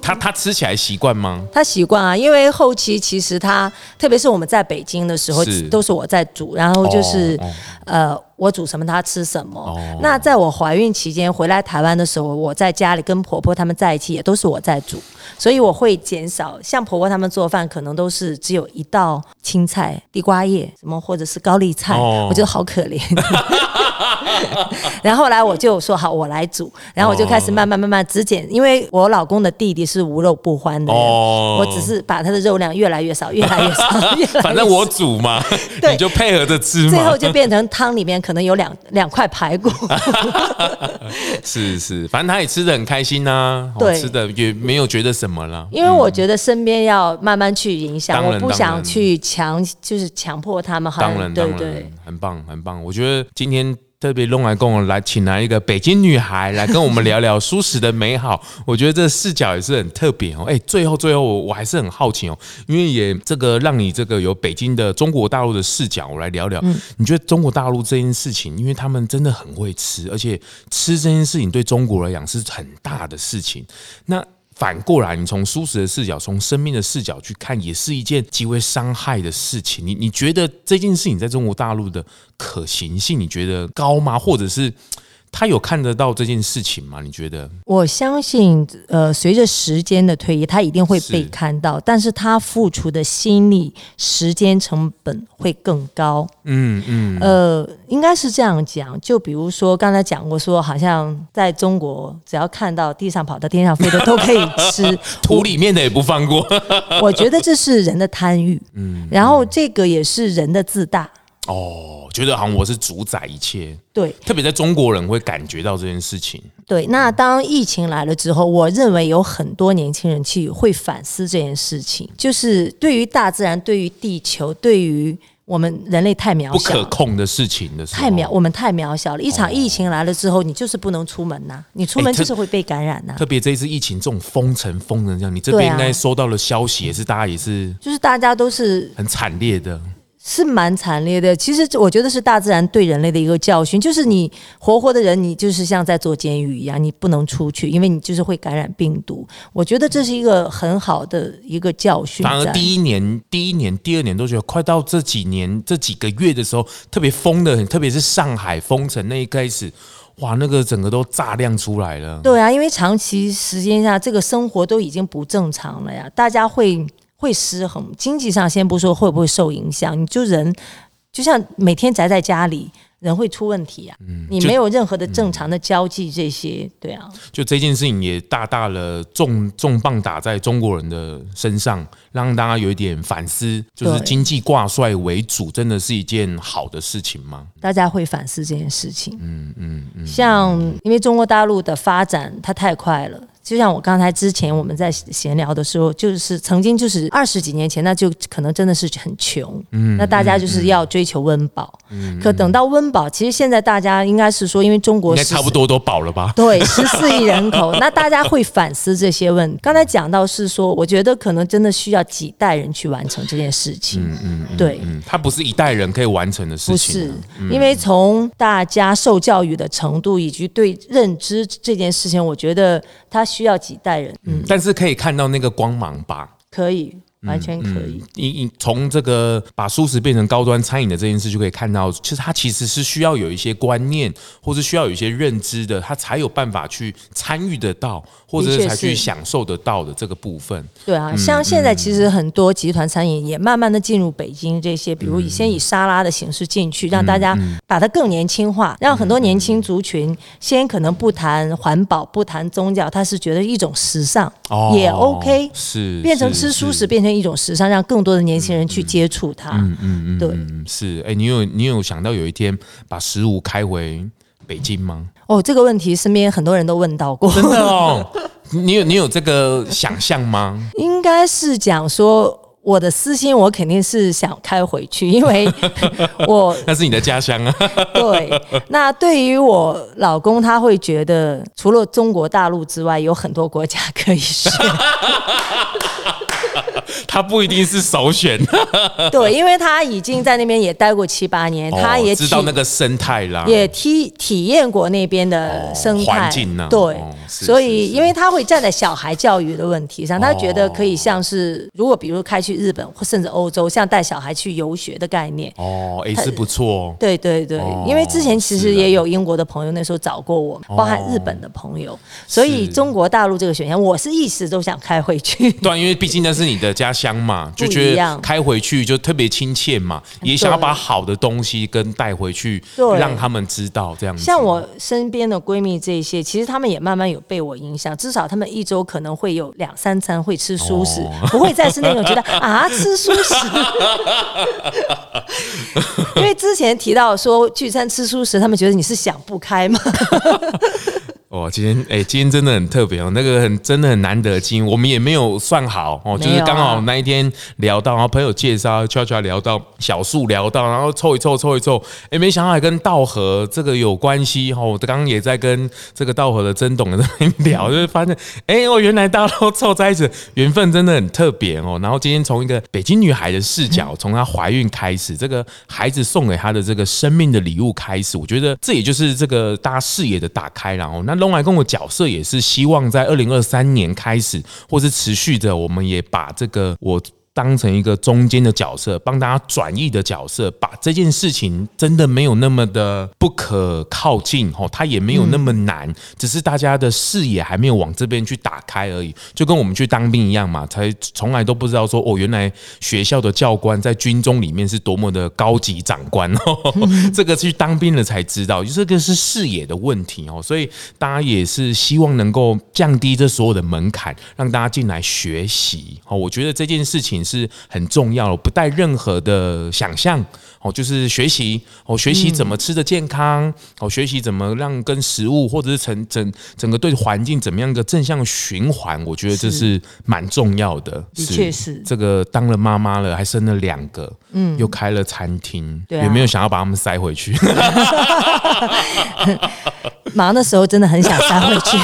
他他吃起来习惯吗？他习惯啊，因为后期其实他，特别是我们在北京的时候，都是我在煮，然后就是呃。我煮什么，他吃什么。哦、那在我怀孕期间回来台湾的时候，我在家里跟婆婆他们在一起，也都是我在煮，所以我会减少像婆婆他们做饭，可能都是只有一道青菜、地瓜叶什么，或者是高丽菜，哦、我觉得好可怜。(laughs) 然后后来我就说好，我来煮，然后我就开始慢慢慢慢只减，因为我老公的弟弟是无肉不欢的，哦、我只是把他的肉量越来越少，越来越少，越来越少。反正我煮嘛，对你就配合着吃嘛。最后就变成汤里面。可能有两两块排骨，是是，反正他也吃的很开心呐、啊，对，吃的也没有觉得什么了。因为我觉得身边要慢慢去影响，嗯、我不想去强，就是强迫他们。当然，对对，当然，很棒很棒。我觉得今天。特别弄来跟我来，请来一个北京女孩来跟我们聊聊舒适的美好。(laughs) 我觉得这视角也是很特别哦。哎，最后最后我我还是很好奇哦，因为也这个让你这个有北京的中国大陆的视角，我来聊聊。你觉得中国大陆这件事情，因为他们真的很会吃，而且吃这件事情对中国来讲是很大的事情。那反过来，你从舒适的视角，从生命的视角去看，也是一件极为伤害的事情。你你觉得这件事情在中国大陆的可行性，你觉得高吗？或者是？他有看得到这件事情吗？你觉得？我相信，呃，随着时间的推移，他一定会被看到，是但是他付出的心力、时间成本会更高。嗯嗯，嗯呃，应该是这样讲。就比如说刚才讲过，说好像在中国，只要看到地上跑到天上飞的都可以吃，(laughs) 土里面的也不放过。我觉得这是人的贪欲，(laughs) 嗯，然后这个也是人的自大。哦，觉得好像我是主宰一切，对，特别在中国人会感觉到这件事情。对，那当疫情来了之后，我认为有很多年轻人去会反思这件事情，就是对于大自然、对于地球、对于我们人类太渺小、不可控的事情的时候，太渺，我们太渺小了。一场疫情来了之后，你就是不能出门呐、啊，你出门就是会被感染呐、啊。特别这一次疫情这种封城封成这样，你这边应该收到了消息也是，大家也是，就是大家都是很惨烈的。是蛮惨烈的。其实我觉得是大自然对人类的一个教训，就是你活活的人，你就是像在坐监狱一样，你不能出去，因为你就是会感染病毒。我觉得这是一个很好的一个教训。反而第一年、第一年、第二年都觉得快到这几年这几个月的时候，特别疯的很，特别是上海封城那一开始，哇，那个整个都炸亮出来了。对啊，因为长期时间下，这个生活都已经不正常了呀，大家会。会失衡，经济上先不说会不会受影响，你就人就像每天宅在家里，人会出问题啊。嗯，你没有任何的正常的交际，这些、嗯、对啊。就这件事情也大大的重重磅打在中国人的身上，让大家有一点反思，就是经济挂帅为主，真的是一件好的事情吗？大家会反思这件事情。嗯嗯嗯。像因为中国大陆的发展它太快了。就像我刚才之前我们在闲聊的时候，就是曾经就是二十几年前，那就可能真的是很穷，嗯，那大家就是要追求温饱，嗯，可等到温饱，其实现在大家应该是说，因为中国应该差不多都饱了吧？对，十四 (laughs) 亿人口，那大家会反思这些问题。刚才讲到是说，我觉得可能真的需要几代人去完成这件事情，嗯嗯，对，嗯，它不是一代人可以完成的事情，不是，因为从大家受教育的程度以及对认知这件事情，我觉得它。需要几代人，嗯，但是可以看到那个光芒吧？可以。完全可以。你你从这个把蔬食变成高端餐饮的这件事，就可以看到，其实它其实是需要有一些观念，或是需要有一些认知的，它才有办法去参与得到，或者是才去享受得到的这个部分。对啊，像现在其实很多集团餐饮也慢慢的进入北京这些，比如以先以沙拉的形式进去，让大家把它更年轻化，让很多年轻族群先可能不谈环保，不谈宗教，他是觉得一种时尚也 OK，是变成吃蔬食变成。一种时尚，让更多的年轻人去接触它。嗯嗯嗯，对，是。哎，你有你有想到有一天把食物开回北京吗？哦，这个问题身边很多人都问到过。真的哦，(laughs) 你有你有这个想象吗？(laughs) 应该是讲说。我的私心，我肯定是想开回去，因为 (laughs) 我那是你的家乡啊。对，那对于我老公，他会觉得除了中国大陆之外，有很多国家可以选。他不一定是首选。(laughs) 对，因为他已经在那边也待过七八年，他也知道那个生态啦，也体体验过那边的生态环境呢。对，所以因为他会站在小孩教育的问题上，他觉得可以像是如果比如开去。日本或甚至欧洲，像带小孩去游学的概念哦，也是不错。对对对，哦、因为之前其实也有英国的朋友那时候找过我，包含日本的朋友，哦、所以中国大陆这个选项，我是一时都想开回去。对，因为毕竟那是你的家乡嘛，就觉得开回去就特别亲切嘛，也想要把好的东西跟带回去，对让他们知道这样子。像我身边的闺蜜这些，其实他们也慢慢有被我影响，至少他们一周可能会有两三餐会吃蔬食，哦、不会再是那种觉得。(laughs) 啊，吃蔬食，(laughs) 因为之前提到说聚餐吃蔬食，他们觉得你是想不开吗？哦，今天哎、欸，今天真的很特别哦，那个很真的很难得经，我们也没有算好哦，就是刚好那一天聊到，然后朋友介绍，悄悄聊到小树聊到，然后凑一凑凑一凑，哎、欸，没想到还跟道和这个有关系哦。我刚刚也在跟这个道和的曾董在那边聊，就是发现哎，我、欸哦、原来大家都凑在一起，缘分真的很特别哦。然后今天从一个北京女孩的视角，从她怀孕开始，这个孩子送给她的这个生命的礼物开始，我觉得这也就是这个大家视野的打开，然后那。用来跟我角色也是希望在二零二三年开始，或是持续的，我们也把这个我。当成一个中间的角色，帮大家转译的角色，把这件事情真的没有那么的不可靠近哦，它也没有那么难，只是大家的视野还没有往这边去打开而已，就跟我们去当兵一样嘛，才从来都不知道说哦，原来学校的教官在军中里面是多么的高级长官哦，这个去当兵了才知道，就这个是视野的问题哦，所以大家也是希望能够降低这所有的门槛，让大家进来学习哦，我觉得这件事情。是很重要的，不带任何的想象哦，就是学习哦，学习怎么吃的健康哦，学习怎么让跟食物或者是整整整个对环境怎么样一个正向循环，我觉得这是。蛮重要的。的确是。这个当了妈妈了，还生了两个，嗯，又开了餐厅，有没有想要把他们塞回去？(laughs) (laughs) 忙的时候真的很想杀回去。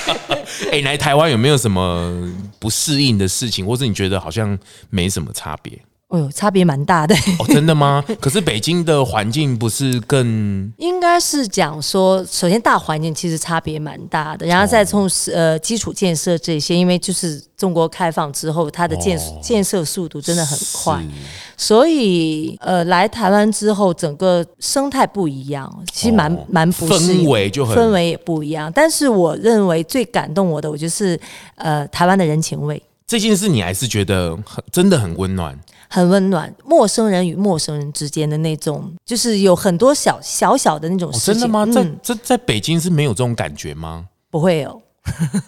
(laughs) 哎，来台湾有没有什么不适应的事情，或者你觉得好像没什么差别？哦呦，差别蛮大的哦，真的吗？(laughs) 可是北京的环境不是更……应该是讲说，首先大环境其实差别蛮大的，然后再从呃基础建设这些，因为就是中国开放之后，它的建建设速度真的很快，所以呃来台湾之后，整个生态不一样，其实蛮蛮不氛围就很氛围也不一样。但是我认为最感动我的，我就是呃台湾的人情味。这件事你还是觉得很真的很温暖。很温暖。陌生人与陌生人之间的那种，就是有很多小小小的那种事情。哦、真的吗？在这在北京是没有这种感觉吗？不会有。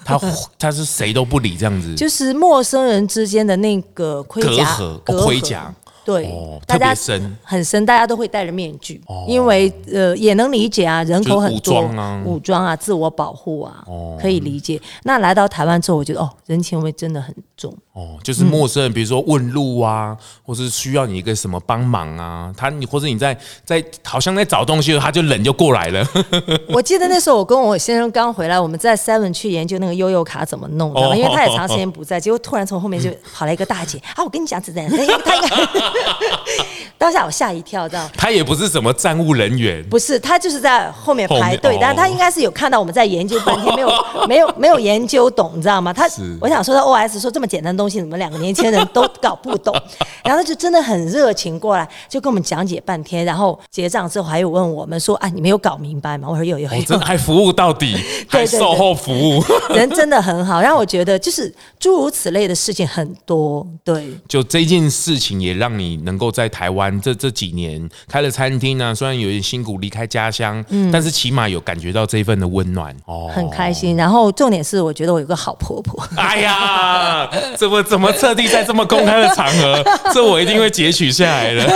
他他是谁都不理这样子，(laughs) 就是陌生人之间的那个盔甲隔阂，盔甲。对，哦、特别深，很深，大家都会戴着面具，哦、因为呃也能理解啊，人口很多，武装啊，武装啊，自我保护啊，哦、可以理解。那来到台湾之后，我觉得哦，人情味真的很重。哦，就是陌生人，嗯、比如说问路啊，或是需要你一个什么帮忙啊，他你或者你在在好像在找东西，他就冷就过来了。(laughs) 我记得那时候我跟我先生刚回来，我们在 Seven 去研究那个悠悠卡怎么弄，的、哦，因为他也长时间不在，结果突然从后面就跑来一个大姐，(laughs) 啊，我跟你讲是这样，他应该。(laughs) 当下我吓一跳，知道他也不是什么站务人员，不是，他就是在后面排队，哦、但他应该是有看到我们在研究半天，没有 (laughs) 没有没有研究懂，你知道吗？他我想说他 OS 说这么简单的东西，你们两个年轻人都搞不懂？(laughs) 然后他就真的很热情过来，就跟我们讲解半天，然后结账之后还有问我们说：“哎，你没有搞明白吗？”我说有：“有有有。”真的还服务到底，还售后服务，人真的很好。让我觉得就是诸如此类的事情很多，对。就这件事情也让你能够在台湾这这几年开了餐厅呢、啊，虽然有点辛苦离开家乡，嗯，但是起码有感觉到这一份的温暖哦，很开心。然后重点是，我觉得我有个好婆婆。(laughs) 哎呀，怎么怎么特地在这么公开的场合，(laughs) 这我一定会截取下来的。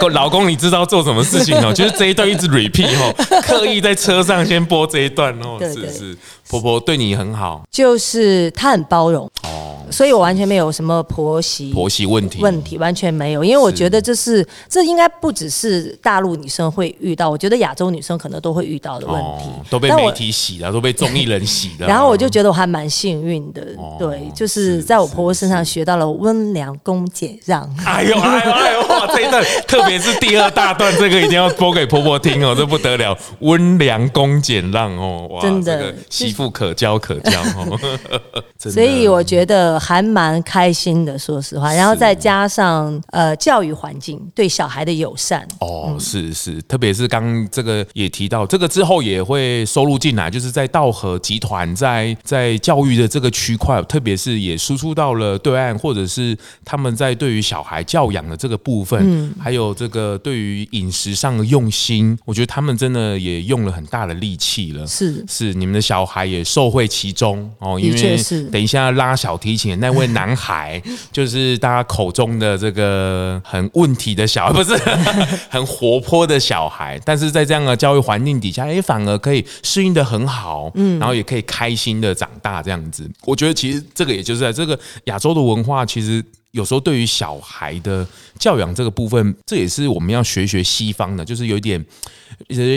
(laughs) 老公，你知道做什么事情哦？就是这一段一直 repeat 哦，刻意在车上先播这一段哦，是是，婆婆对你很好，就是她很包容哦。所以我完全没有什么婆媳婆媳问题问题，完全没有，因为我觉得这是，是这应该不只是大陆女生会遇到，我觉得亚洲女生可能都会遇到的问题，哦、都被媒体洗了，都被综艺人洗了。(laughs) 然后我就觉得我还蛮幸运的，哦、对，就是在我婆婆身上学到了温良恭俭让。哎呦哎呦哎呦哇！这一段特别是第二大段，这个一定要播给婆婆听哦，这不得了，温良恭俭让哦，哇，真的，妇可教可教哦。(laughs) 所以我觉得。还蛮开心的，说实话，然后再加上呃教育环境对小孩的友善。哦，是是，特别是刚这个也提到，这个之后也会收录进来，就是在道和集团在在教育的这个区块，特别是也输出到了对岸，或者是他们在对于小孩教养的这个部分，嗯，还有这个对于饮食上的用心，我觉得他们真的也用了很大的力气了，是是，你们的小孩也受惠其中哦，因为等一下拉小提琴。那位男孩 (laughs) 就是大家口中的这个很问题的小孩，(laughs) 不是 (laughs) 很活泼的小孩，但是在这样的教育环境底下，哎，反而可以适应的很好，嗯，然后也可以开心的长大这样子。我觉得其实这个也就是在这个亚洲的文化，其实有时候对于小孩的教养这个部分，这也是我们要学学西方的，就是有一点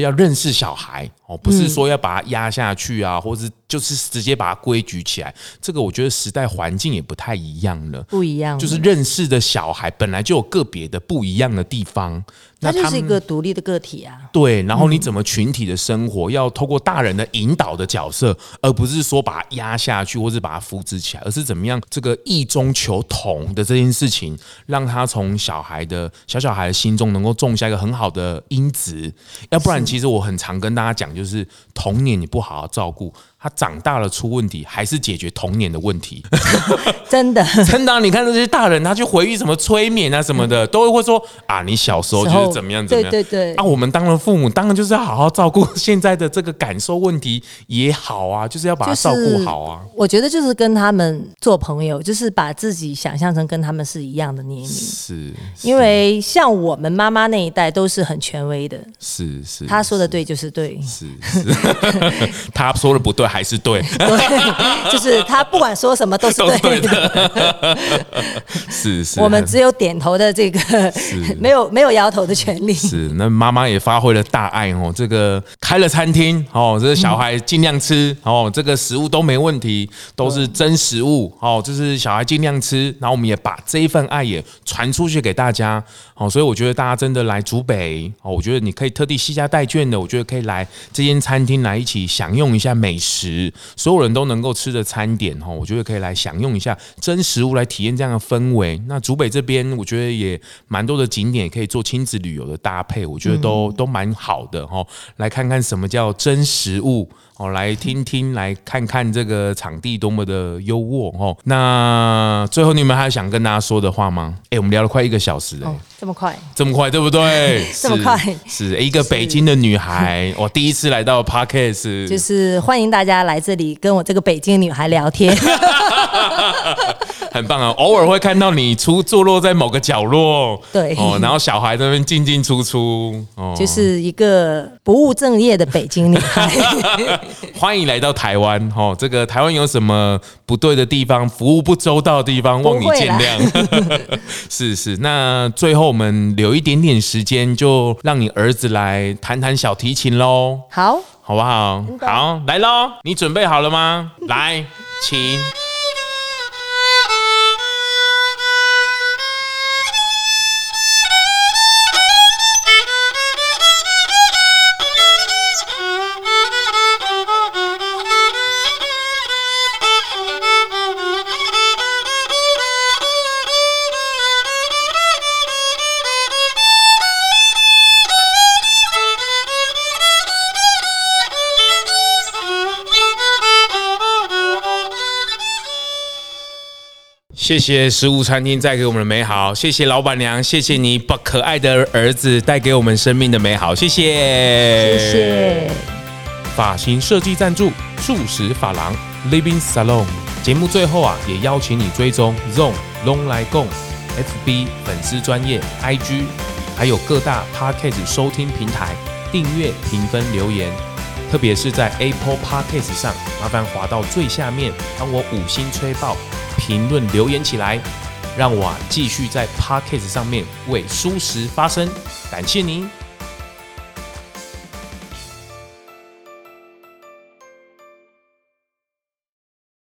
要认识小孩哦，不是说要把他压下去啊，或是。就是直接把它规矩起来，这个我觉得时代环境也不太一样了，不一样。就是认识的小孩本来就有个别的不一样的地方，那他就是一个独立的个体啊。对，然后你怎么群体的生活，要透过大人的引导的角色，而不是说把它压下去，或是把它扶植起来，而是怎么样这个异中求同的这件事情，让他从小孩的小小孩的心中能够种下一个很好的因子。要不然，其实我很常跟大家讲，就是童年你不好好照顾。他长大了出问题，还是解决童年的问题？(laughs) 真的，(laughs) 真的、啊。你看这些大人，他去回忆什么催眠啊什么的，都会说啊，你小时候就是怎么样怎么样。对对对。啊，我们当了父母，当然就是要好好照顾现在的这个感受问题也好啊，就是要把他照顾好啊。我觉得就是跟他们做朋友，就是把自己想象成跟他们是一样的年龄。是。因为像我们妈妈那一代都是很权威的。是是。他说的对就是对。是是。(laughs) 他说的不对。还是对，对，(laughs) 就是他不管说什么都是对的，(laughs) 是是，我们只有点头的这个，(laughs) 没有没有摇头的权利。是，那妈妈也发挥了大爱哦，这个开了餐厅哦，这个小孩尽量吃哦，这个食物都没问题，都是真食物哦，就是小孩尽量吃，然后我们也把这一份爱也传出去给大家哦，所以我觉得大家真的来竹北哦，我觉得你可以特地西家带券的，我觉得可以来这间餐厅来一起享用一下美食。所有人都能够吃的餐点哈，我觉得可以来享用一下真食物，来体验这样的氛围。那竹北这边，我觉得也蛮多的景点可以做亲子旅游的搭配，我觉得都都蛮好的哈。来看看什么叫真食物哦，来听听，来看看这个场地多么的优渥哦。那最后你们还有想跟大家说的话吗？哎，我们聊了快一个小时哎、哦，这么快，这么快，对不对？(laughs) 这么快，是一个北京的女孩，我第一次来到 Parkes，(laughs) 就是欢迎大家来这里跟我这个北京女孩聊天。(laughs) 很棒啊！偶尔会看到你出坐落在某个角落，对哦，然后小孩在那边进进出出，哦，就是一个不务正业的北京女孩。(laughs) 欢迎来到台湾，哦，这个台湾有什么不对的地方，服务不周到的地方，望你见谅。(laughs) 是是，那最后我们留一点点时间，就让你儿子来弹弹小提琴喽。好，好不好？好，来喽！你准备好了吗？来，请。谢谢食物餐厅带给我们的美好，谢谢老板娘，谢谢你把可爱的儿子带给我们生命的美好，谢谢，谢谢。发型设计赞助素食发廊 Living Salon。节目最后啊，也邀请你追踪 Zone Long 来共 FB 粉丝专业 IG，还有各大 Podcast 收听平台订阅、评分、留言，特别是在 Apple Podcast 上，麻烦滑到最下面，帮我五星吹爆。评论留言起来，让我继续在 Podcast 上面为舒适发声。感谢您。